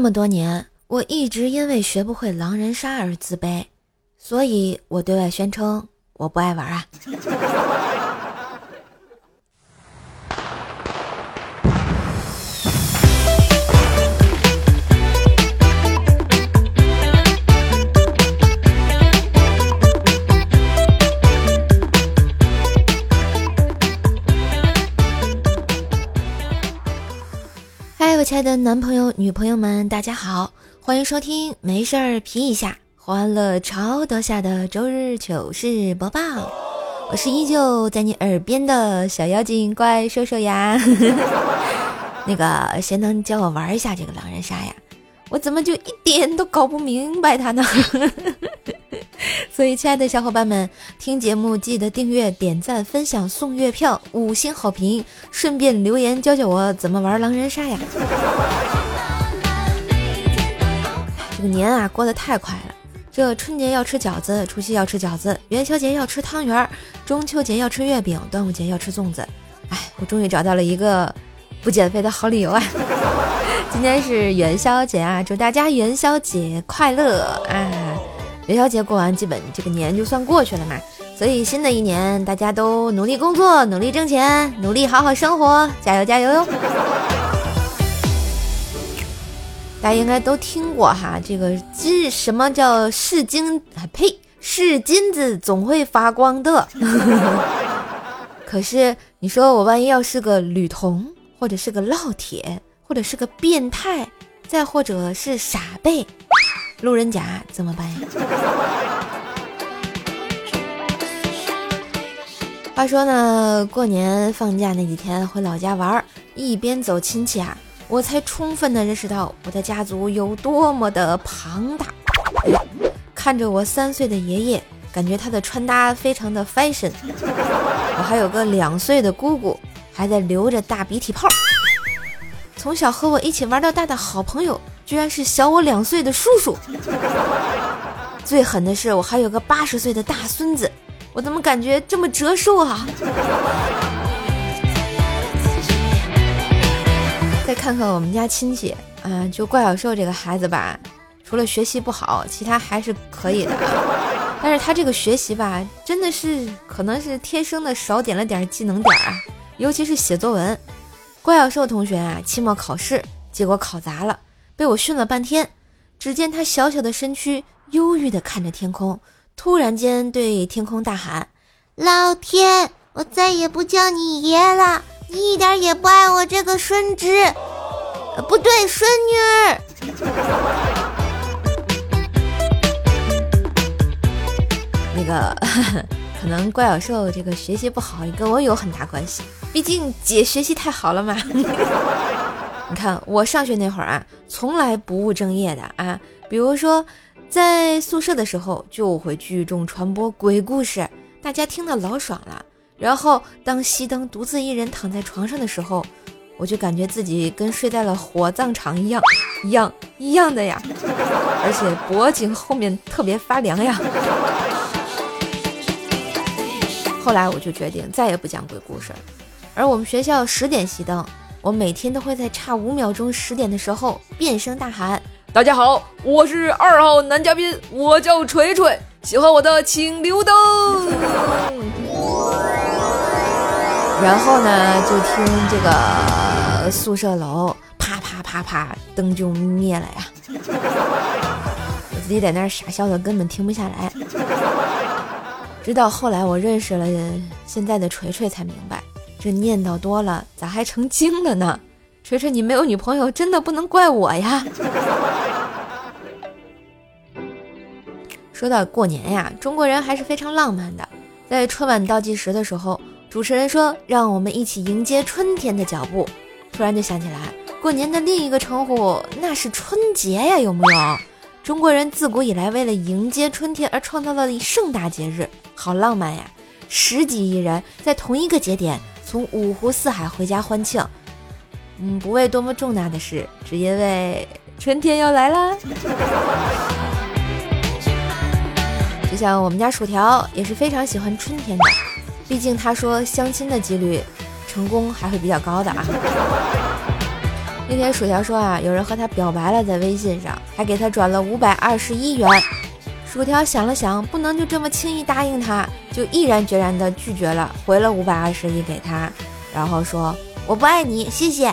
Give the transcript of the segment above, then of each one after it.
这么多年，我一直因为学不会狼人杀而自卑，所以我对外宣称我不爱玩啊。亲爱的男朋友、女朋友们，大家好，欢迎收听没事儿皮一下，欢乐超多下的周日糗事播报。我是依旧在你耳边的小妖精怪兽兽呀。那个，谁能教我玩一下这个狼人杀呀？我怎么就一点都搞不明白它呢？所以，亲爱的小伙伴们，听节目记得订阅、点赞、分享、送月票、五星好评，顺便留言教教我怎么玩狼人杀呀！这个年啊，过得太快了。这春节要吃饺子，除夕要吃饺子，元宵节要吃汤圆，中秋节要吃月饼，端午节要吃粽子。哎，我终于找到了一个不减肥的好理由啊！今天是元宵节啊，祝大家元宵节快乐啊！元宵节过完，基本这个年就算过去了嘛。所以新的一年，大家都努力工作，努力挣钱，努力好好生活，加油加油哟！大家应该都听过哈，这个金什么叫是金啊？呸，是金子总会发光的。可是你说我万一要是个女童，或者是个烙铁？或者是个变态，再或者是傻贝，路人甲怎么办呀？话说呢，过年放假那几天回老家玩，一边走亲戚啊，我才充分的认识到我的家族有多么的庞大。看着我三岁的爷爷，感觉他的穿搭非常的 fashion。我还有个两岁的姑姑，还在流着大鼻涕泡。从小和我一起玩到大的好朋友，居然是小我两岁的叔叔。最狠的是，我还有个八十岁的大孙子，我怎么感觉这么折寿啊？再看看我们家亲戚，嗯，就怪小兽这个孩子吧，除了学习不好，其他还是可以的。但是他这个学习吧，真的是可能是天生的少点了点技能点啊，尤其是写作文。怪小兽同学啊，期末考试结果考砸了，被我训了半天。只见他小小的身躯忧郁地看着天空，突然间对天空大喊：“老天，我再也不叫你爷了！你一点也不爱我这个孙子，不对，孙女儿。”那个。可能怪小兽这个学习不好也跟我有很大关系，毕竟姐学习太好了嘛。你看我上学那会儿啊，从来不务正业的啊，比如说在宿舍的时候就会聚众传播鬼故事，大家听得老爽了。然后当熄灯独自一人躺在床上的时候，我就感觉自己跟睡在了火葬场一样，一样一样的呀，而且脖颈后面特别发凉呀。后来我就决定再也不讲鬼故事了。而我们学校十点熄灯，我每天都会在差五秒钟十点的时候变声大喊：“大家好，我是二号男嘉宾，我叫锤锤，喜欢我的请留灯。”然后呢，就听这个宿舍楼啪啪啪啪，灯就灭了呀。我自己在那儿傻笑的，根本停不下来。直到后来我认识了现在的锤锤，才明白这念叨多了咋还成精了呢？锤锤，你没有女朋友，真的不能怪我呀。说到过年呀，中国人还是非常浪漫的。在春晚倒计时的时候，主持人说：“让我们一起迎接春天的脚步。”突然就想起来，过年的另一个称呼那是春节呀，有木有？中国人自古以来为了迎接春天而创造了盛大节日。好浪漫呀！十几亿人在同一个节点从五湖四海回家欢庆，嗯，不为多么重大的事，只因为春天要来啦。就像我们家薯条也是非常喜欢春天的，毕竟他说相亲的几率成功还会比较高的啊。那天薯条说啊，有人和他表白了，在微信上，还给他转了五百二十一元。薯条想了想，不能就这么轻易答应他，就毅然决然的拒绝了，回了五百二十一给他，然后说我不爱你，谢谢。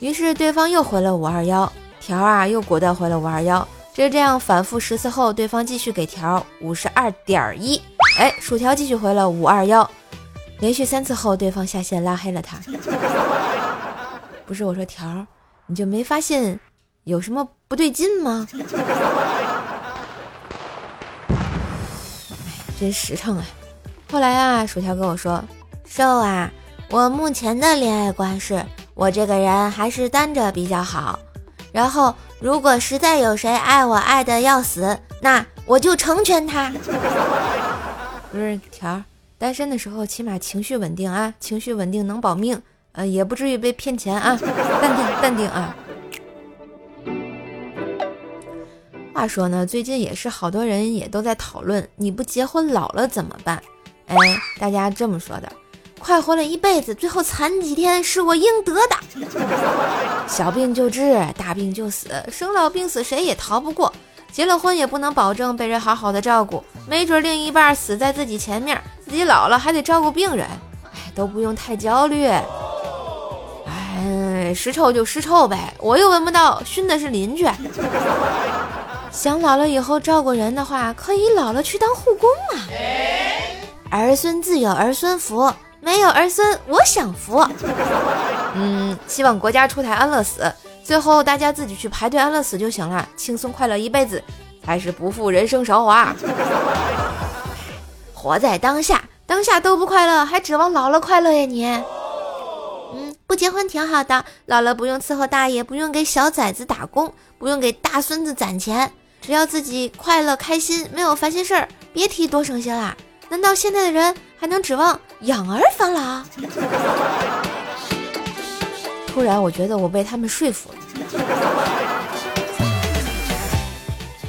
于是对方又回了五二幺，条啊又果断回了五二幺。就这样反复十次后，对方继续给条五十二点一，哎，薯条继续回了五二幺。连续三次后，对方下线拉黑了他。不是我说条，你就没发现有什么不对劲吗？哎，真实诚啊！后来啊，薯条跟我说：“瘦啊，我目前的恋爱观是，我这个人还是单着比较好。然后，如果实在有谁爱我爱的要死，那我就成全他。”不是条。单身的时候，起码情绪稳定啊，情绪稳定能保命，呃，也不至于被骗钱啊，淡定淡定啊。话说呢，最近也是好多人也都在讨论，你不结婚老了怎么办？哎，大家这么说的，快活了一辈子，最后残几天是我应得的。小病就治，大病就死，生老病死谁也逃不过。结了婚也不能保证被人好好的照顾，没准另一半死在自己前面，自己老了还得照顾病人，哎，都不用太焦虑。哎，尸臭就尸臭呗，我又闻不到，熏的是邻居。想老了以后照顾人的话，可以老了去当护工啊。儿孙自有儿孙福，没有儿孙我享福。嗯，希望国家出台安乐死。最后大家自己去排队安乐死就行了，轻松快乐一辈子才是不负人生韶华。活在当下，当下都不快乐，还指望老了快乐呀你？嗯，不结婚挺好的，老了不用伺候大爷，不用给小崽子打工，不用给大孙子攒钱，只要自己快乐开心，没有烦心事儿，别提多省心啦。难道现在的人还能指望养儿防老？突然，我觉得我被他们说服了。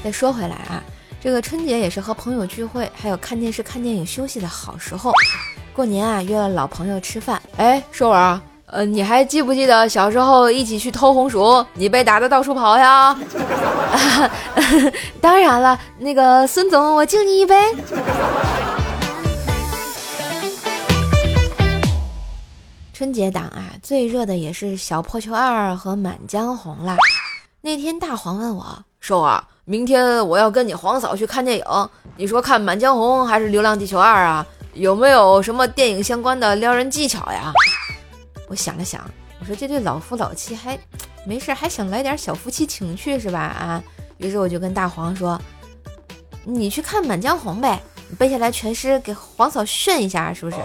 再说回来啊，这个春节也是和朋友聚会，还有看电视、看电影、休息的好时候。过年啊，约了老朋友吃饭。哎，瘦儿，呃，你还记不记得小时候一起去偷红薯，你被打的到处跑呀？当然了，那个孙总，我敬你一杯。春节档啊，最热的也是《小破球二》和《满江红》啦。那天大黄问我说：“啊，明天我要跟你黄嫂去看电影，你说看《满江红》还是《流浪地球二》啊？有没有什么电影相关的撩人技巧呀？”我想了想，我说这对老夫老妻还没事，还想来点小夫妻情趣是吧？啊，于是我就跟大黄说：“你去看《满江红》呗，你背下来全诗给黄嫂炫一下，是不是？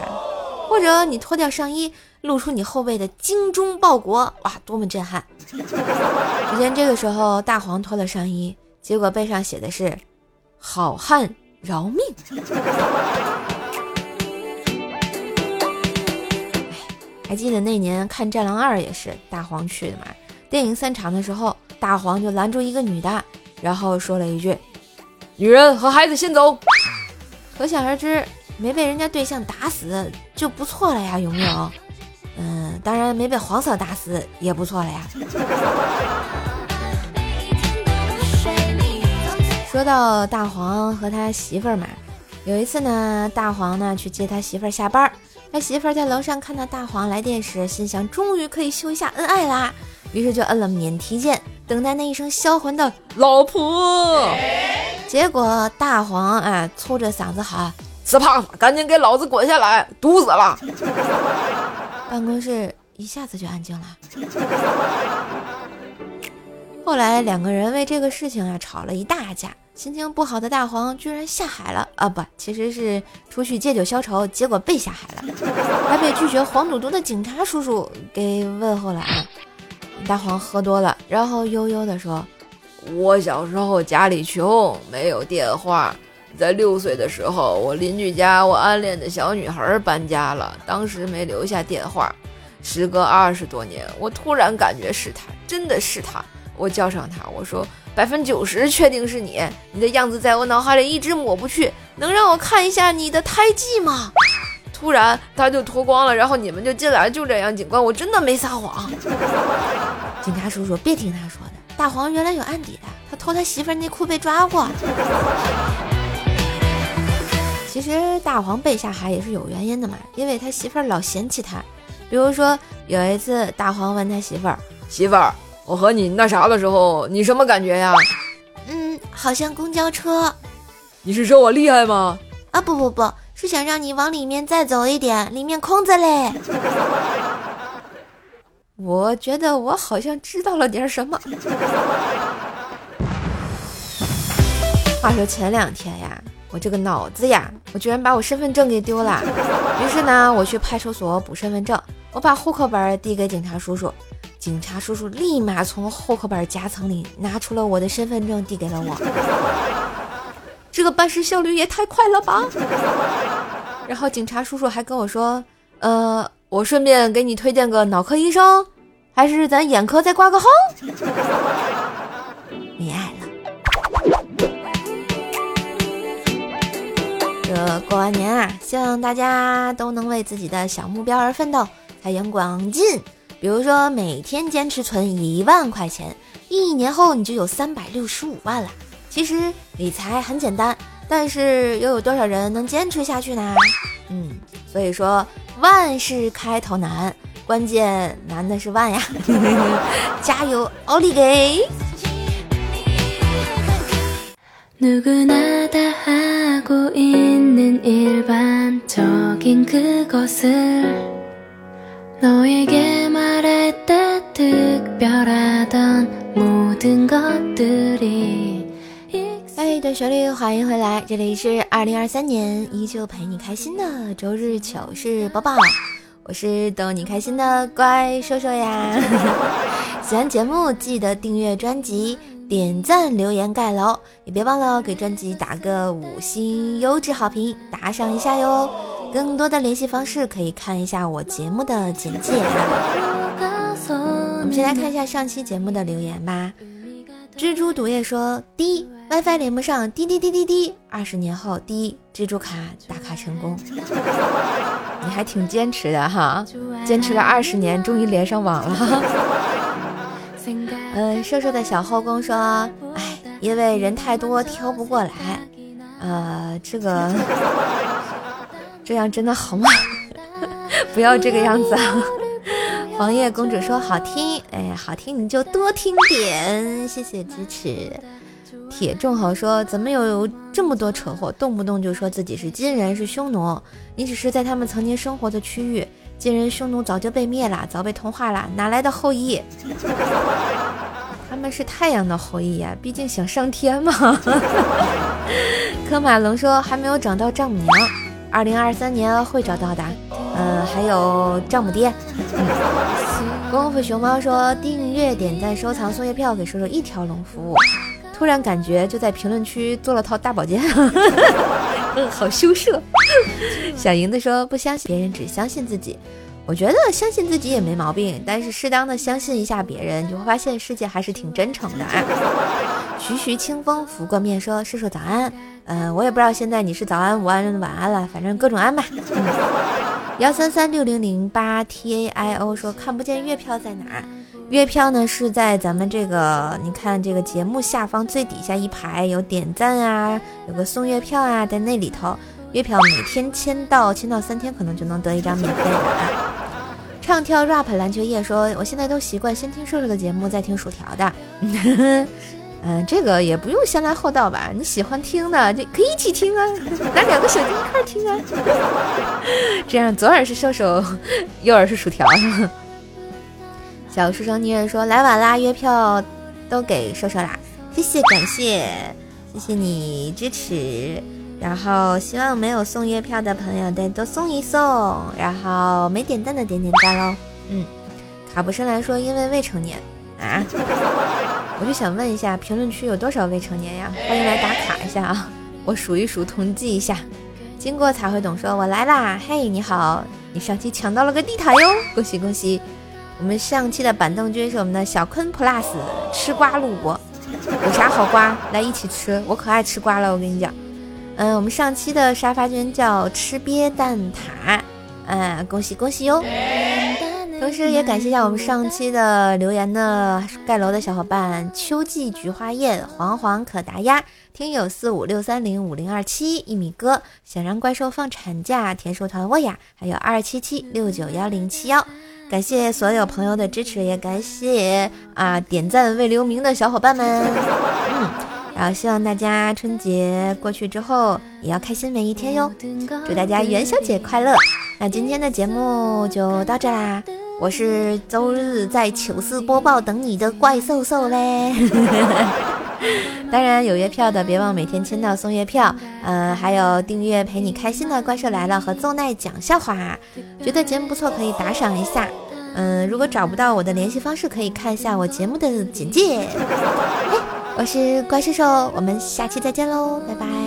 或者你脱掉上衣。”露出你后背的精忠报国，哇，多么震撼！只见这个时候，大黄脱了上衣，结果背上写的是“好汉饶命”。还记得那年看《战狼二》也是大黄去的嘛？电影散场的时候，大黄就拦住一个女的，然后说了一句：“女人和孩子先走。”可想而知，没被人家对象打死就不错了呀，有没有？嗯，当然没被黄嫂打死也不错了呀。说到大黄和他媳妇儿嘛，有一次呢，大黄呢去接他媳妇儿下班，他媳妇儿在楼上看到大黄来电时，心想终于可以秀一下恩爱啦，于是就摁了免提键，等待那一声销魂的“老婆”。结果大黄啊粗着嗓子喊：“死胖子，赶紧给老子滚下来，堵死了！”办公室一下子就安静了。后来两个人为这个事情啊吵了一大架，心情不好的大黄居然下海了啊！不，其实是出去借酒消愁，结果被下海了，还被拒绝黄赌毒的警察叔叔给问候了啊！大黄喝多了，然后悠悠地说：“我小时候家里穷，没有电话。”在六岁的时候，我邻居家我暗恋的小女孩搬家了，当时没留下电话。时隔二十多年，我突然感觉是她，真的是她。我叫上她，我说百分之九十确定是你，你的样子在我脑海里一直抹不去，能让我看一下你的胎记吗？突然他就脱光了，然后你们就进来，就这样，警官，我真的没撒谎。警察叔叔，别听他说的，大黄原来有案底的，他偷他媳妇内裤被抓过。其实大黄被下海也是有原因的嘛，因为他媳妇儿老嫌弃他。比如说有一次，大黄问他媳妇儿：“媳妇儿，我和你那啥的时候，你什么感觉呀？”“嗯，好像公交车。”“你是说我厉害吗？”“啊，不不不是想让你往里面再走一点，里面空着嘞。”我觉得我好像知道了点什么。话说前两天呀，我这个脑子呀，我居然把我身份证给丢了。于是呢，我去派出所补身份证，我把户口本递给警察叔叔，警察叔叔立马从户口本夹层里拿出了我的身份证递给了我。这个办事效率也太快了吧！然后警察叔叔还跟我说，呃。我顺便给你推荐个脑科医生，还是咱眼科再挂个号？这过完年啊，希望大家都能为自己的小目标而奋斗，财源广进。比如说，每天坚持存一万块钱，一年后你就有三百六十五万了。其实理财很简单，但是又有多少人能坚持下去呢？嗯，所以说。万事开头难，关键难的是万呀！加油，奥利给！哎，段旋律，欢迎回来，这里是二零二三年依旧陪你开心的周日糗事播报，我是逗你开心的乖兽兽呀。喜欢节目记得订阅专辑、点赞、留言、盖楼，也别忘了给专辑打个五星优质好评，打赏一下哟。更多的联系方式可以看一下我节目的简介。我们先来看一下上期节目的留言吧。蜘蛛毒液说：滴 WiFi 连不上，滴滴滴滴滴。二十年后，滴蜘蛛卡打卡成功。你还挺坚持的哈，坚持了二十年，终于连上网了。嗯，瘦瘦的小后宫说：哎，因为人太多挑不过来。呃，这个这样真的好吗？不要这个样子啊。黄叶公主说好听，哎，好听你就多听点，谢谢支持。铁仲豪说怎么有这么多扯货，动不动就说自己是金人是匈奴，你只是在他们曾经生活的区域，金人匈奴早就被灭了，早被同化了，哪来的后裔？他们是太阳的后裔呀，毕竟想上天嘛。科马龙说还没有找到丈母娘，二零二三年会找到的。嗯，还有丈母爹。功夫熊猫说订阅、点赞、收藏、送月票，给叔叔一条龙服务。突然感觉就在评论区做了套大保健，嗯，好羞涩。小莹子说不相信别人，只相信自己。我觉得相信自己也没毛病，但是适当的相信一下别人，就会发现世界还是挺真诚的啊。徐徐清风拂过面说：“叔叔早安。”嗯，我也不知道现在你是早安、午安、晚安了，反正各种安吧。幺三三六零零八 T A I O 说看不见月票在哪？月票呢是在咱们这个，你看这个节目下方最底下一排有点赞啊，有个送月票啊，在那里头，月票每天签到，签到三天可能就能得一张免费的。唱跳 rap 篮球夜说，我现在都习惯先听瘦瘦的节目，再听薯条的。嗯，这个也不用先来后到吧？你喜欢听的，就可以一起听啊，拿两个手机一块听啊。这样左耳是瘦瘦，右耳是薯条。小书生妮儿说来晚啦，月票都给瘦瘦啦，谢谢感谢，谢谢你支持。然后希望没有送月票的朋友再多送一送，然后没点赞的点点赞喽。嗯，卡布申来说因为未成年啊。我就想问一下，评论区有多少未成年呀？欢迎来打卡一下啊！我数一数，统计一下。经过才会懂，说我来啦！嘿，你好，你上期抢到了个地毯哟，恭喜恭喜！我们上期的板凳君是我们的小坤 plus，吃瓜路过，有啥好瓜来一起吃？我可爱吃瓜了，我跟你讲。嗯，我们上期的沙发君叫吃鳖蛋挞，嗯，恭喜恭喜哟！同时也感谢一下我们上期的留言的盖楼的小伙伴：秋季菊花宴、黄黄可达鸭、听友四五六三零五零二七、一米哥、想让怪兽放产假、田鼠团沃雅，还有二七七六九幺零七幺。感谢所有朋友的支持，也感谢啊点赞未留名的小伙伴们。嗯，然后希望大家春节过去之后也要开心每一天哟。祝大家元宵节快乐！那今天的节目就到这啦。我是周日在糗事播报等你的怪兽兽嘞，当然有月票的别忘每天签到送月票，呃，还有订阅陪你开心的怪兽来了和奏奈讲笑话，觉得节目不错可以打赏一下，嗯，如果找不到我的联系方式可以看一下我节目的简介。我是怪兽兽，我们下期再见喽，拜拜。